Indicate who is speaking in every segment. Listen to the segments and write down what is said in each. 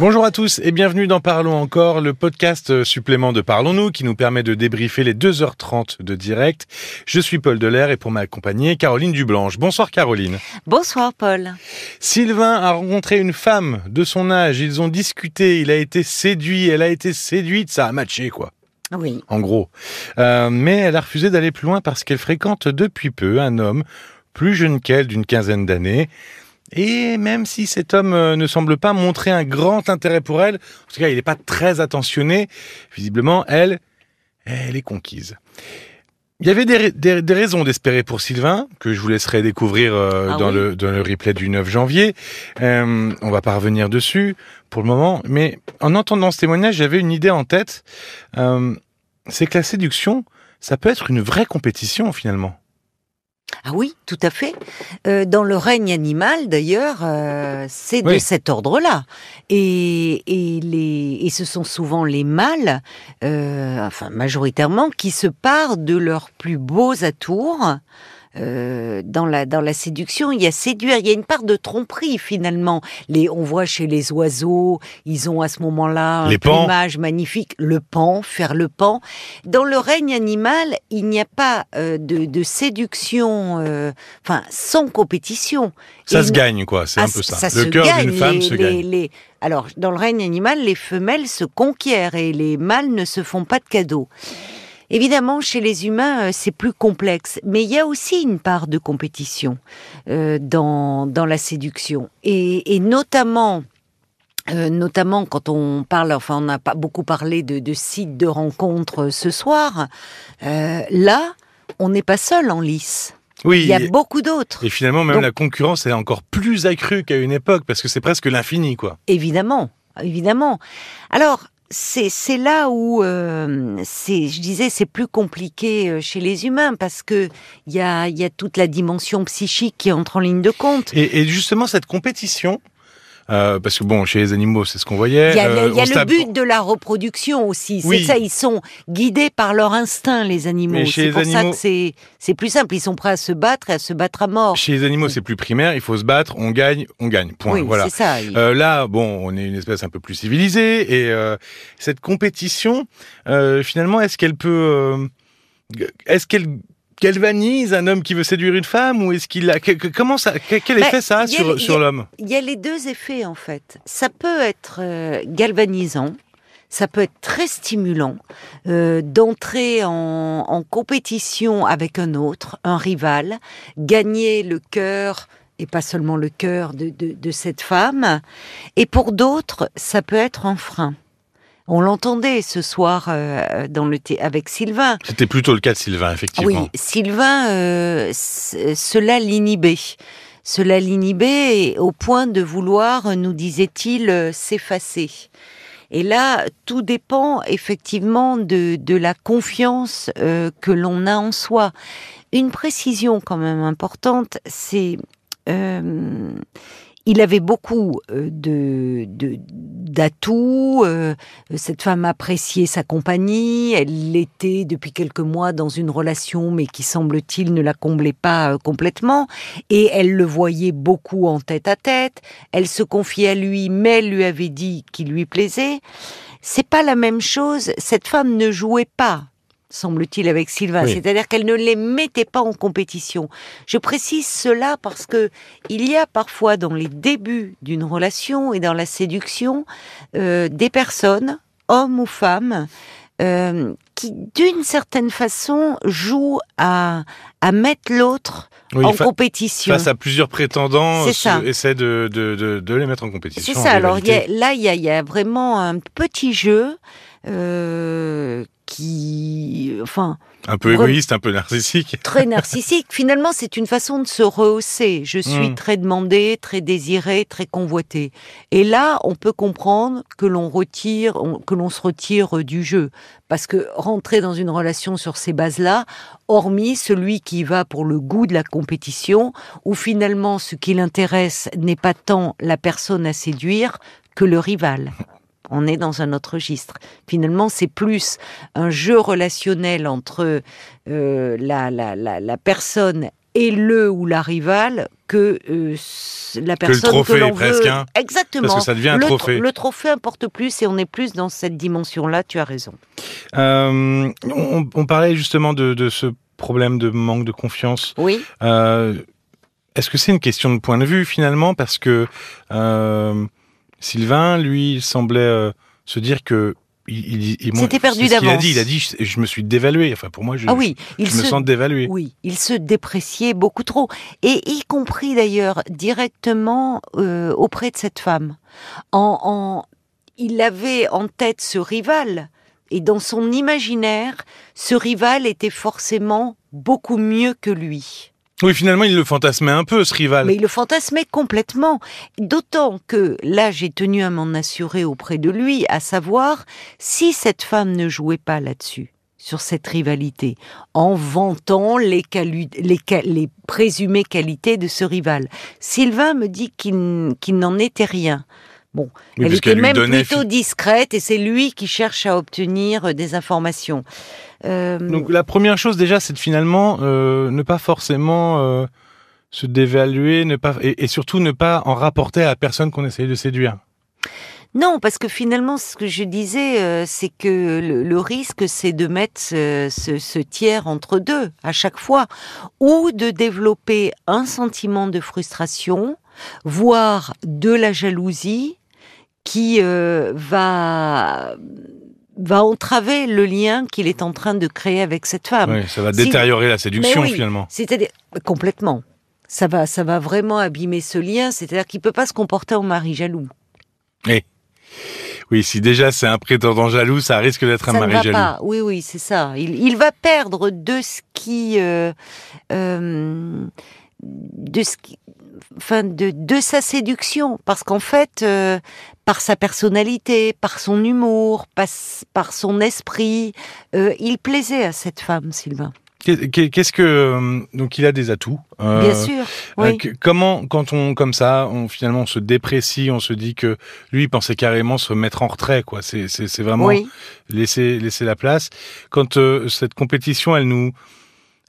Speaker 1: Bonjour à tous et bienvenue dans Parlons encore, le podcast supplément de Parlons-nous qui nous permet de débriefer les 2h30 de direct. Je suis Paul Delair et pour m'accompagner, Caroline Dublanche. Bonsoir Caroline.
Speaker 2: Bonsoir Paul.
Speaker 1: Sylvain a rencontré une femme de son âge, ils ont discuté, il a été séduit, elle a été séduite, ça a matché quoi.
Speaker 2: Oui.
Speaker 1: En gros. Euh, mais elle a refusé d'aller plus loin parce qu'elle fréquente depuis peu un homme plus jeune qu'elle d'une quinzaine d'années. Et même si cet homme euh, ne semble pas montrer un grand intérêt pour elle, en tout cas il n'est pas très attentionné, visiblement elle, elle est conquise. Il y avait des, des- des raisons d'espérer pour Sylvain, que je vous laisserai découvrir euh,
Speaker 2: Ah
Speaker 1: dans,
Speaker 2: oui.
Speaker 1: le, dans le replay du 9 janvier. Euh, on va pas revenir dessus pour le moment, mais en entendant ce témoignage, j'avais une idée en tête. Euh, c'est que la séduction, ça peut être une vraie compétition finalement.
Speaker 2: Ah oui, tout à fait. Euh, dans le règne animal, d'ailleurs, euh, c'est de
Speaker 1: Oui.
Speaker 2: cet ordre-là. Et, et, les, et ce sont souvent les mâles, euh, enfin majoritairement, qui se parent de leurs plus beaux atours. Euh, dans la dans la séduction, il y a séduire, il y a une part de tromperie finalement. Les, on voit chez les oiseaux, ils ont à ce moment-là un
Speaker 1: Les pans.
Speaker 2: plumage magnifique, le pan, faire le pan. Dans le règne animal, il n'y a pas euh, de, de séduction, euh, enfin sans compétition.
Speaker 1: Ça
Speaker 2: Et
Speaker 1: se
Speaker 2: ne-
Speaker 1: gagne quoi, c'est
Speaker 2: ah,
Speaker 1: un peu ça. le cœur d'une femme
Speaker 2: les-
Speaker 1: se
Speaker 2: les-
Speaker 1: gagne.
Speaker 2: les- Alors, dans le règne animal, les femelles se conquièrent et les mâles ne se font pas de cadeaux. Évidemment, chez les humains, euh, c'est plus complexe, mais il y a aussi une part de compétition euh, dans, dans la séduction. Et, et notamment, euh, notamment quand on parle, enfin, on n'a pas beaucoup parlé de, de sites de rencontres ce soir, euh, là, on n'est pas seul en lice.
Speaker 1: Oui,
Speaker 2: Il y a beaucoup d'autres.
Speaker 1: et finalement même
Speaker 2: Donc-
Speaker 1: la concurrence est encore plus accrue qu'à une époque parce que c'est presque l'infini quoi.
Speaker 2: Évidemment, évidemment. Alors, c'est là où euh, c'est, je disais, c'est plus compliqué euh, chez les humains parce que il y a, y a toute la dimension psychique qui entre en ligne de compte.
Speaker 1: Et justement cette compétition, euh, parce que bon chez les animaux c'est ce qu'on voyait.
Speaker 2: Il y a,
Speaker 1: euh,
Speaker 2: y a le
Speaker 1: tape-
Speaker 2: but de la reproduction aussi.
Speaker 1: Oui.
Speaker 2: C'est ça, ils sont guidés par leur instinct, les animaux. C'est
Speaker 1: les
Speaker 2: pour ça
Speaker 1: animaux-
Speaker 2: que c'est plus simple. Ils sont prêts à se battre et à se battre à mort.
Speaker 1: Chez les animaux c'est plus primaire, il faut se battre, on gagne, on gagne. Point.
Speaker 2: oui,
Speaker 1: voilà.
Speaker 2: c'est ça.
Speaker 1: Euh, là, bon, on est une espèce un peu plus civilisée et cette compétition, finalement, est-ce qu'elle peut, est-ce qu'elle galvanise un homme qui veut séduire une femme ou est-ce qu'il a comment ça que- quel
Speaker 2: Bah,
Speaker 1: effet ça a sur sur l'homme?
Speaker 2: Il y a les deux effets en fait. Ça peut être euh, galvanisant, ça peut être très stimulant euh, d'entrer en, en compétition avec un autre, un rival, gagner le cœur et pas seulement le cœur de, de, de cette femme. Et pour d'autres, ça peut être un frein. On l'entendait ce soir euh, dans le thé avec Sylvain.
Speaker 1: C'était plutôt le cas de Sylvain, effectivement.
Speaker 2: Oui, Sylvain, euh, cela l'inhibait. Cela l'inhibait au point de vouloir, nous disait-il, euh, s'effacer. Et là, tout dépend effectivement de, de la confiance euh, que l'on a en soi. Une précision quand même importante, c'est... il avait beaucoup euh, de d'atouts. euh, cette femme appréciait sa compagnie. Elle était depuis quelques mois dans une relation, mais qui semble-t-il ne la comblait pas euh, complètement. Et elle le voyait beaucoup en tête à tête. Elle se confiait à lui, mais elle lui avait dit qu'il lui plaisait. C'est pas la même chose. Cette femme ne jouait pas semble-t-il, avec Sylvain.
Speaker 1: Oui.
Speaker 2: C'est-à-dire qu'elle ne les mettait pas en compétition. Je précise cela parce que il y a parfois dans les débuts d'une relation et dans la séduction euh, des personnes, hommes ou femmes, euh, qui d'une certaine façon jouent à, à mettre l'autre
Speaker 1: Oui,
Speaker 2: en
Speaker 1: fa-
Speaker 2: compétition.
Speaker 1: face à plusieurs prétendants, euh, essaie de, de, de, de les mettre en compétition.
Speaker 2: C'est ça. Alors y a- là, il y a, il y a vraiment un petit jeu euh, qui, enfin,
Speaker 1: un peu égoïste, un peu narcissique.
Speaker 2: très narcissique. Finalement, c'est une façon de se rehausser. Je suis
Speaker 1: Mm.
Speaker 2: très demandé, très désiré, très convoité. Et là, on peut comprendre que l'on retire, que l'on se retire du jeu, parce que rentrer dans une relation sur ces bases-là, hormis celui qui va pour le goût de la compétition, où finalement ce qui l'intéresse n'est pas tant la personne à séduire que le rival. On est dans un autre registre. Finalement, c'est plus un jeu relationnel entre euh, la, la, la, la personne et le ou la rivale que euh, la personne que,
Speaker 1: le trophée
Speaker 2: l'on
Speaker 1: presque,
Speaker 2: veut.
Speaker 1: hein.
Speaker 2: Exactement.
Speaker 1: Parce que ça devient un
Speaker 2: le,
Speaker 1: trophée.
Speaker 2: Le trophée importe plus et on est plus dans cette dimension-là. Tu as raison.
Speaker 1: Euh, on, on, parlait justement de, de, ce problème de manque de confiance.
Speaker 2: Oui.
Speaker 1: Est-ce que c'est une question de point de vue finalement? Parce que euh, Sylvain, lui, il semblait euh, se dire que il, il,
Speaker 2: C'était perdu
Speaker 1: d'avance.
Speaker 2: Il
Speaker 1: a dit, il a dit, je, je, me suis dévalué. Enfin, pour moi, je,
Speaker 2: ah oui,
Speaker 1: je,
Speaker 2: il
Speaker 1: je me
Speaker 2: se,
Speaker 1: sens dévalué.
Speaker 2: Oui, il se dépréciait beaucoup trop, et y compris d'ailleurs directement euh, auprès de cette femme. En, en, il avait en tête ce rival, et dans son imaginaire, ce rival était forcément beaucoup mieux que lui.
Speaker 1: Oui, finalement, il le fantasmait un peu, ce rival.
Speaker 2: Mais il le fantasmait complètement. D'autant que là, j'ai tenu à m'en assurer auprès de lui, à savoir si cette femme ne jouait pas là-dessus, sur cette rivalité, en vantant les, les, les, présumées qualités de ce rival. Sylvain me dit qu'il qu n'en était rien. Bon,
Speaker 1: oui,
Speaker 2: elle était même
Speaker 1: donnait...
Speaker 2: plutôt discrète et c'est lui qui cherche à obtenir des informations.
Speaker 1: Euh... Donc la première chose déjà, c'est de finalement euh, ne pas forcément euh, se dévaluer, ne pas et, et, surtout ne pas en rapporter à la personne qu'on essaye de séduire.
Speaker 2: Non, parce que finalement, ce que je disais, euh, c'est que le, le risque, c'est de mettre ce, ce, ce, tiers entre deux à chaque fois, ou de développer un sentiment de frustration, voire de la jalousie, qui euh, va va entraver le lien qu'il est en train de créer avec cette femme.
Speaker 1: Oui, ça va détériorer si... la séduction
Speaker 2: oui,
Speaker 1: finalement.
Speaker 2: C'est-à-dire complètement. Ça va, ça va vraiment abîmer ce lien. C'est-à-dire qu'il peut pas se comporter en mari jaloux.
Speaker 1: Et oui, si déjà c'est un prétendant jaloux, ça risque d'être un
Speaker 2: ça
Speaker 1: mari
Speaker 2: ne va
Speaker 1: jaloux.
Speaker 2: Pas. Oui, oui, c'est ça. Il, il, va perdre de ce qui, euh, euh, de ce qui, enfin, de, de sa séduction, parce qu'en fait, euh, par sa personnalité, par son humour, par, par son esprit, euh, il plaisait à cette femme, Sylvain.
Speaker 1: Qu'est-ce que euh, donc il a des atouts
Speaker 2: euh, Bien sûr. Oui.
Speaker 1: Euh, comment quand on comme ça, on finalement on se déprécie, on se dit que lui il pensait carrément se mettre en retrait quoi. C'est c'est vraiment
Speaker 2: oui.
Speaker 1: laisser laisser la place. Quand euh, cette compétition elle nous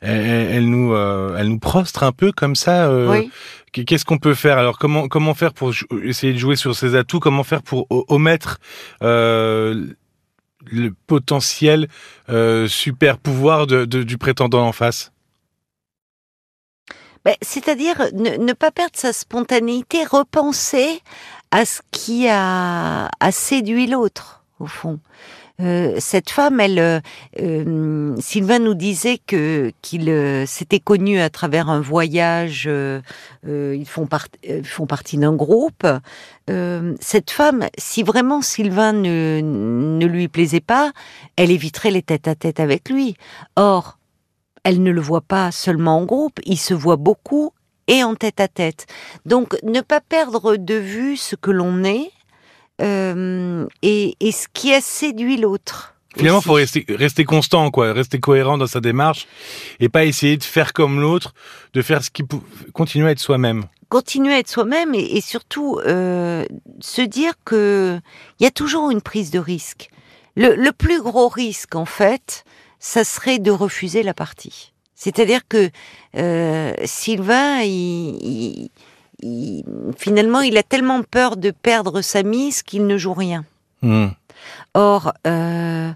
Speaker 1: elle, elle nous euh, elle nous prostre un peu comme ça.
Speaker 2: oui.
Speaker 1: Qu'est-ce qu'on peut faire? Alors Comment comment faire pour essayer de jouer sur ses atouts? Comment faire pour omettre le potentiel euh, super pouvoir de, de, du prétendant en face?
Speaker 2: Ben, C'est-à-dire ne, ne, pas perdre sa spontanéité, repenser à ce qui a, a séduit l'autre, au fond. Euh, cette femme, elle, euh, Sylvain nous disait que qu'il euh, s'était connu à travers un voyage. Euh, ils font, font partie d'un groupe. Euh, cette femme, si vraiment Sylvain ne, ne lui plaisait pas, elle éviterait les tête-à-tête -tête avec lui. Or, elle ne le voit pas seulement en groupe, il se voit beaucoup et en tête-à-tête. -tête. Donc, ne pas perdre de vue ce que l'on est euh, et, et, ce qui a séduit l'autre.
Speaker 1: Finalement, il faut rester, rester constant, quoi, rester cohérent dans sa démarche et pas essayer de faire comme l'autre, de faire ce qui peut continuer à être soi-même.
Speaker 2: Continuer à être soi-même et, et, surtout euh, se dire que il y a toujours une prise de risque. Le, le, plus gros risque, en fait, ça serait de refuser la partie. C'est-à-dire que euh, Sylvain, il, il il, finalement, il a tellement peur de perdre sa mise qu'il ne joue rien.
Speaker 1: Mmh.
Speaker 2: Or, euh,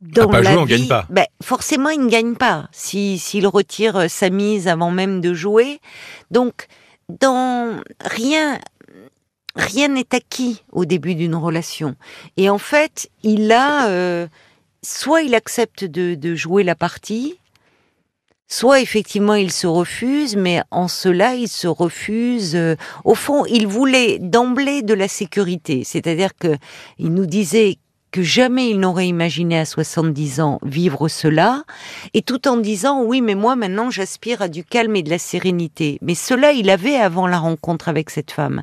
Speaker 2: dans
Speaker 1: pas
Speaker 2: la
Speaker 1: jouer, on
Speaker 2: vie,
Speaker 1: gagne pas.
Speaker 2: Ben, forcément, il ne gagne pas si s'il retire sa mise avant même de jouer. Donc, dans rien, rien n'est acquis au début d'une relation. Et en fait, il a euh, soit il accepte de, de jouer la partie, Soit effectivement il se refuse, mais en cela il se refuse. Euh, au fond, il voulait d'emblée de la sécurité, c'est-à-dire que il nous disait que jamais il n'aurait imaginé à 70 ans vivre cela, et tout en disant oui, mais moi maintenant j'aspire à du calme et de la sérénité. Mais cela il avait avant la rencontre avec cette femme.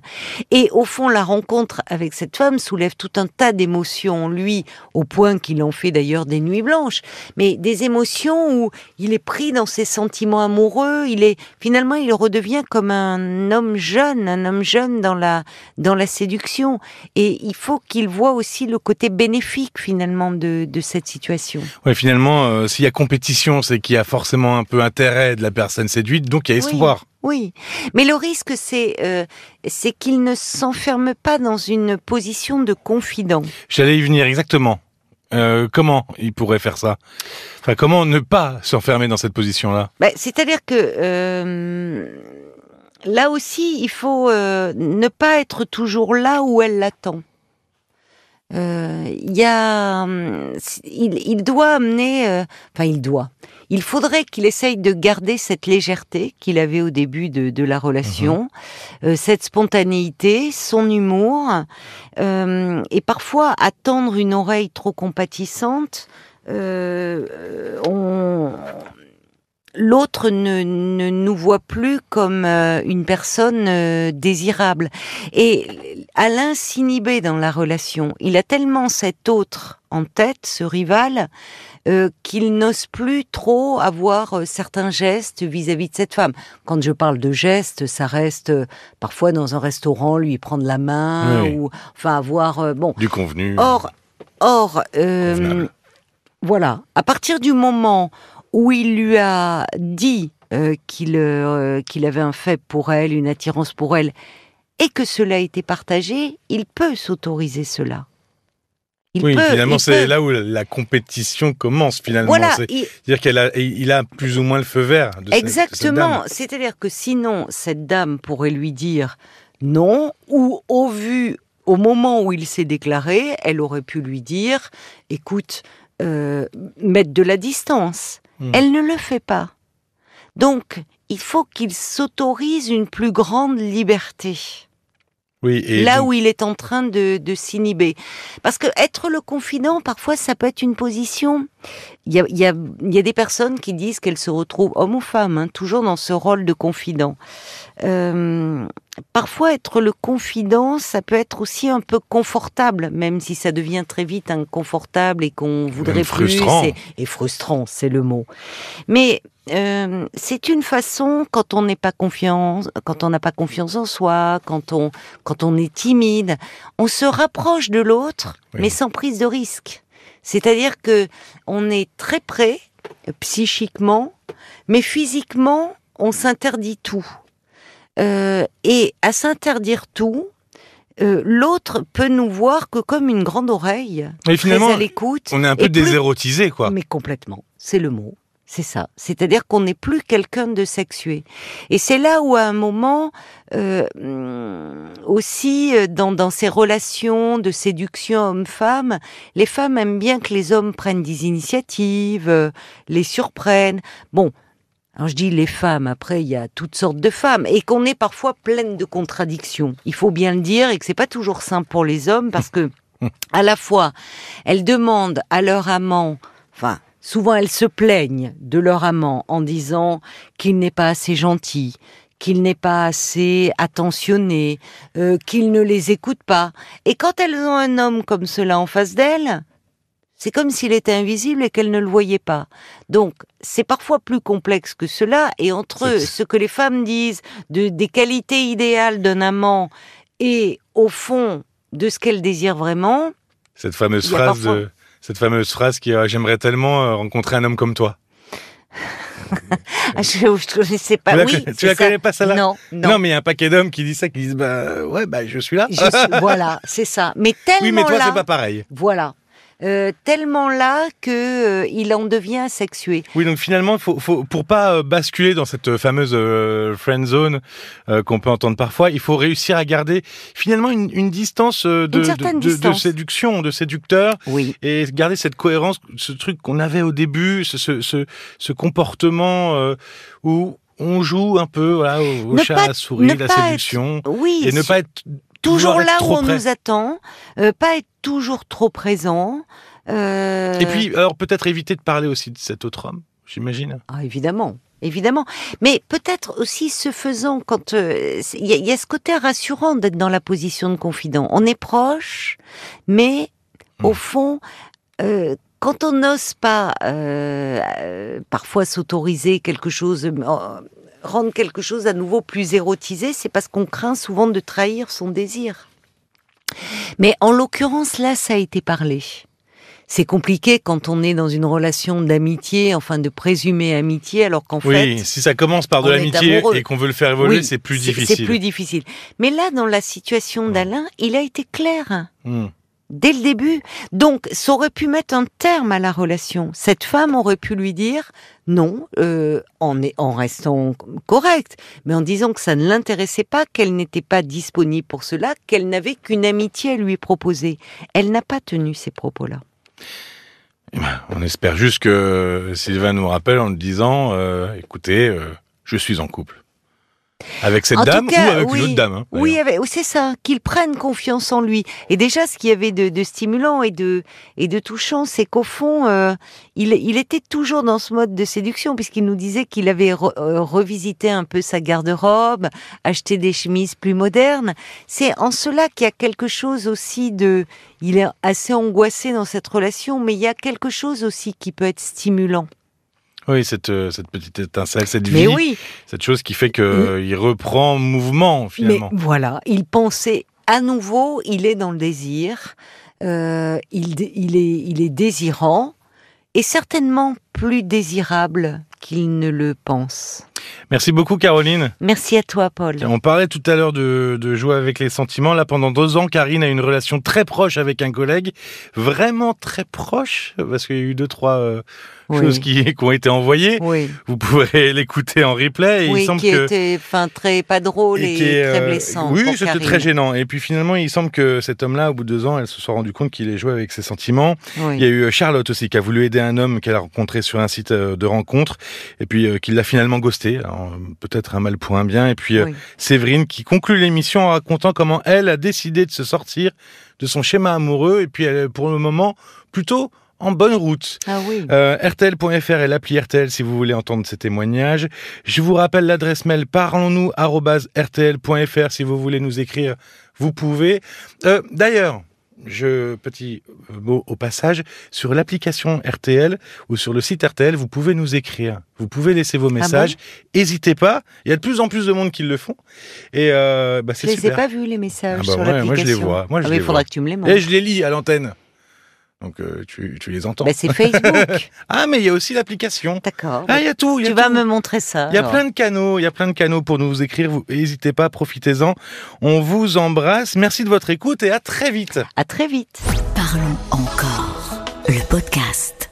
Speaker 2: Et au fond, la rencontre avec cette femme soulève tout un tas d'émotions en lui, au point qu'il en fait d'ailleurs des nuits blanches, mais des émotions où il est pris dans ses sentiments amoureux, il est finalement il redevient comme un homme jeune, un homme jeune dans la dans la séduction. Et il faut qu'il voit aussi le côté bénéfique bénéfique finalement de, de cette situation.
Speaker 1: Ouais, finalement, euh, s'il y a compétition, c'est qu'il y a forcément un peu intérêt de la personne séduite, donc il y a espoir.
Speaker 2: Oui, mais le risque, c'est euh, c'est qu'il ne s'enferme pas dans une position de confident.
Speaker 1: J'allais y venir exactement. Euh, comment il pourrait faire ça? Enfin, comment ne pas s'enfermer dans cette position-là?
Speaker 2: Bah, C'est-à-dire que euh, là aussi, il faut ne pas être toujours là où elle l'attend. Euh, il y a, il, il doit amener, euh, enfin il doit. Il faudrait qu'il essaye de garder cette légèreté qu'il avait au début de, de la relation, euh, cette spontanéité, son humour, euh, et parfois attendre une oreille trop compatissante. Euh, on, l'autre ne, ne, nous voit plus comme euh, une personne euh, désirable. Et Alain s'inhibait dans la relation. Il a tellement cet autre en tête, ce rival, euh, qu'il n'ose plus trop avoir euh, certains gestes vis-à-vis de cette femme. Quand je parle de gestes, ça reste euh, parfois dans un restaurant, lui prendre la main,
Speaker 1: Oui.
Speaker 2: ou enfin avoir bon.
Speaker 1: Du convenu.
Speaker 2: Or, or, euh, voilà, à partir du moment où il lui a dit euh, qu'il euh, qu'il avait un fait pour elle, une attirance pour elle, et que cela a été partagé, il peut s'autoriser cela. Il
Speaker 1: oui,
Speaker 2: peut,
Speaker 1: finalement, c'est là où la compétition commence finalement.
Speaker 2: Voilà,
Speaker 1: C'est-
Speaker 2: il-
Speaker 1: C'est-à-dire qu'il a, il a plus ou moins le feu vert. De
Speaker 2: Exactement. C'est-à-dire que sinon, cette dame pourrait lui dire non, ou au vu, au moment où il s'est déclaré, elle aurait pu lui dire, écoute, euh, mettre de la distance.
Speaker 1: Hmm.
Speaker 2: Elle ne le fait pas. Donc, il faut qu'il s'autorise une plus grande liberté.
Speaker 1: Oui, et
Speaker 2: là
Speaker 1: donc-
Speaker 2: où il est en train de, de s'inhiber. Parce que être le confident, parfois, ça peut être une position. Il y a, il y a, il y a des personnes qui disent qu'elles se retrouvent, homme ou femme, hein, toujours dans ce rôle de confident. Euh, parfois, être le confident, ça peut être aussi un peu confortable, même si ça devient très vite inconfortable et qu'on voudrait plus.
Speaker 1: frustrant.
Speaker 2: Et, et frustrant, c'est le mot. Mais euh, c'est une façon quand on n'est pas confiance, quand on n'a pas confiance en soi, quand on quand on est timide, on se rapproche de l'autre,
Speaker 1: Oui.
Speaker 2: mais sans prise de risque. C'est-à-dire que on est très près euh, psychiquement, mais physiquement, on s'interdit tout. Euh, et à s'interdire tout, euh, l'autre peut nous voir que comme une grande oreille,
Speaker 1: Et finalement,
Speaker 2: très à l'écoute.
Speaker 1: on est un peu
Speaker 2: plus
Speaker 1: désérotisé, quoi.
Speaker 2: mais complètement, c'est le mot. C'est ça. C'est-à-dire qu'on n'est plus quelqu'un de sexué. Et c'est là où, à un moment, euh, aussi euh, dans, dans ces relations de séduction homme-femme, les femmes aiment bien que les hommes prennent des initiatives, euh, les surprennent. Bon, alors je dis les femmes, après il y a toutes sortes de femmes, et qu'on est parfois pleine de contradictions. Il faut bien le dire, et que c'est pas toujours simple pour les hommes, parce que à la fois, elles demandent à leur amant, enfin, souvent elles se plaignent de leur amant en disant qu'il n'est pas assez gentil, qu'il n'est pas assez attentionné, euh, qu'il ne les écoute pas. Et quand elles ont un homme comme cela en face d'elles, c'est comme s'il était invisible et qu'elles ne le voyaient pas. Donc, c'est parfois plus complexe que cela. Et entre
Speaker 1: C'est-
Speaker 2: ce que les femmes disent de, des qualités idéales d'un amant et, au fond, de ce qu'elles désirent vraiment,
Speaker 1: Cette fameuse phrase,
Speaker 2: parfois-
Speaker 1: de- cette fameuse phrase qui est, j'aimerais tellement euh, rencontrer un homme comme toi.
Speaker 2: Ah, je ne connaissais pas.
Speaker 1: Tu la
Speaker 2: oui,
Speaker 1: connais- tu la
Speaker 2: ça.
Speaker 1: connais pas, celle-là
Speaker 2: Non, non.
Speaker 1: Non. mais il y a un paquet d'hommes qui disent ça, qui disent bah ouais bah je suis là.
Speaker 2: Je suis- voilà, c'est ça. Mais tellement
Speaker 1: oui mais toi c'est pas pareil.
Speaker 2: voilà, Euh, tellement là que euh, il en devient asexué.
Speaker 1: Oui donc finalement faut, faut pour pas euh, basculer dans cette fameuse euh, friend zone euh, qu'on peut entendre parfois, il faut réussir à garder finalement une, une distance euh, de,
Speaker 2: Une certaine
Speaker 1: de, de- de
Speaker 2: distance.
Speaker 1: séduction, de séducteur
Speaker 2: Oui,
Speaker 1: et garder cette cohérence, ce truc qu'on avait au début, ce, ce, ce, ce comportement euh, où on joue un peu voilà, au,
Speaker 2: Ne
Speaker 1: chat
Speaker 2: pas-
Speaker 1: à souris, la
Speaker 2: être-
Speaker 1: séduction,
Speaker 2: oui.
Speaker 1: et ne pas être
Speaker 2: toujours là où on
Speaker 1: près.
Speaker 2: nous attend, euh, pas être toujours trop présent. euh,
Speaker 1: Et puis, alors peut-être éviter de parler aussi de cet autre homme, j'imagine.
Speaker 2: Ah, évidemment, évidemment. Mais peut-être aussi ce faisant, quand euh, il y, a- il y a ce côté rassurant d'être dans la position de confident. On est proche, mais au
Speaker 1: Mm.
Speaker 2: fond, euh, quand on n'ose pas euh, euh, parfois s'autoriser quelque chose, euh, rendre quelque chose à nouveau plus érotisé, c'est parce qu'on craint souvent de trahir son désir. Mais en l'occurrence, là, ça a été parlé. C'est compliqué quand on est dans une relation d'amitié, enfin de présumée amitié, alors qu'en
Speaker 1: Oui,
Speaker 2: fait,
Speaker 1: si ça commence par de l'amitié et qu'on veut le faire évoluer,
Speaker 2: Oui,
Speaker 1: c'est plus difficile.
Speaker 2: C'est plus difficile. Mais là, dans la situation d'Alain, il a été clair.
Speaker 1: Hmm.
Speaker 2: Dès le début. Donc, ça aurait pu mettre un terme à la relation. Cette femme aurait pu lui dire non, euh, en, est- en restant correcte, mais en disant que ça ne l'intéressait pas, qu'elle n'était pas disponible pour cela, qu'elle n'avait qu'une amitié à lui proposer. Elle n'a pas tenu ces propos-là.
Speaker 1: Eh ben, On espère juste que Sylvain nous rappelle en le disant euh, écoutez, euh, je suis en couple. Avec cette
Speaker 2: En
Speaker 1: dame
Speaker 2: cas,
Speaker 1: ou avec
Speaker 2: oui,
Speaker 1: une autre dame. hein,
Speaker 2: Oui, c'est ça, qu'il prenne confiance en lui. Et déjà, ce qu'il y avait de, de stimulant et de, et de touchant, c'est qu'au fond, euh, il, il était toujours dans ce mode de séduction, puisqu'il nous disait qu'il avait re- euh, revisité un peu sa garde-robe, acheté des chemises plus modernes. C'est en cela qu'il y a quelque chose aussi de... Il est assez angoissé dans cette relation, mais il y a quelque chose aussi qui peut être stimulant.
Speaker 1: Oui, cette, euh, cette petite étincelle, cette
Speaker 2: Mais
Speaker 1: vie,
Speaker 2: oui,
Speaker 1: cette chose qui fait qu'il reprend mouvement finalement.
Speaker 2: Mais voilà, il pensait à nouveau, il est dans le désir, euh, il, il, est, il est désirant et certainement plus désirable qu'il ne le pense.
Speaker 1: Merci beaucoup Caroline.
Speaker 2: Merci à toi, Paul.
Speaker 1: On parlait tout à l'heure de, de jouer avec les sentiments. Là, pendant deux ans, Karine a une relation très proche avec un collègue, vraiment très proche, parce qu'il y a eu deux, trois euh,
Speaker 2: Oui.
Speaker 1: choses qui, qui ont été envoyées.
Speaker 2: Oui,
Speaker 1: Vous pourrez l'écouter en replay. Et il
Speaker 2: oui
Speaker 1: semble
Speaker 2: qui
Speaker 1: que
Speaker 2: était enfin, très pas drôle et,
Speaker 1: qui est,
Speaker 2: très
Speaker 1: euh,
Speaker 2: blessant.
Speaker 1: Oui, c'était très gênant. Et puis finalement, il semble que cet homme-là, au bout de deux ans, elle se soit rendu compte qu'il est joué avec ses sentiments.
Speaker 2: Oui.
Speaker 1: Il y a eu Charlotte aussi qui a voulu aider un homme qu'elle a rencontré sur un site euh, de rencontre et puis euh, qui l'a finalement ghosté. Peut-être un mal pour un bien. Et puis euh,
Speaker 2: Oui.
Speaker 1: Séverine qui conclut l'émission en racontant comment elle a décidé de se sortir de son schéma amoureux et puis elle est pour le moment plutôt en bonne route.
Speaker 2: Ah oui.
Speaker 1: Euh, RTL.fr est l'appli RTL si vous voulez entendre ces témoignages. Je vous rappelle l'adresse mail parlons-nous@rtl.fr si vous voulez nous écrire, vous pouvez. Euh, D'ailleurs, je petit mot au passage sur l'application RTL ou sur le site RTL, vous pouvez nous écrire, vous pouvez laisser vos messages. N'hésitez pas, il y a de plus en plus de monde qui le font et euh, bah,
Speaker 2: Je
Speaker 1: c'est
Speaker 2: les ai
Speaker 1: super.
Speaker 2: pas vus les messages
Speaker 1: Ah bah
Speaker 2: sur
Speaker 1: ouais, moi, je les vois, moi, je
Speaker 2: Ah
Speaker 1: les
Speaker 2: il faudra
Speaker 1: vois.
Speaker 2: que tu me les montres.
Speaker 1: Et je les lis à l'antenne. Donc euh, tu, tu les entends.
Speaker 2: Bah, c'est Facebook.
Speaker 1: Ah mais il y a aussi l'application.
Speaker 2: D'accord.
Speaker 1: Ah, il y a tout. il y a
Speaker 2: tu vas
Speaker 1: tout.
Speaker 2: me montrer ça.
Speaker 1: Il y a
Speaker 2: alors.
Speaker 1: plein de canaux, il y a plein de canaux pour nous écrire. Vous n'hésitez pas, profitez-en. On vous embrasse. Merci de votre écoute et à très vite.
Speaker 2: À très vite.
Speaker 3: Parlons encore. Le podcast.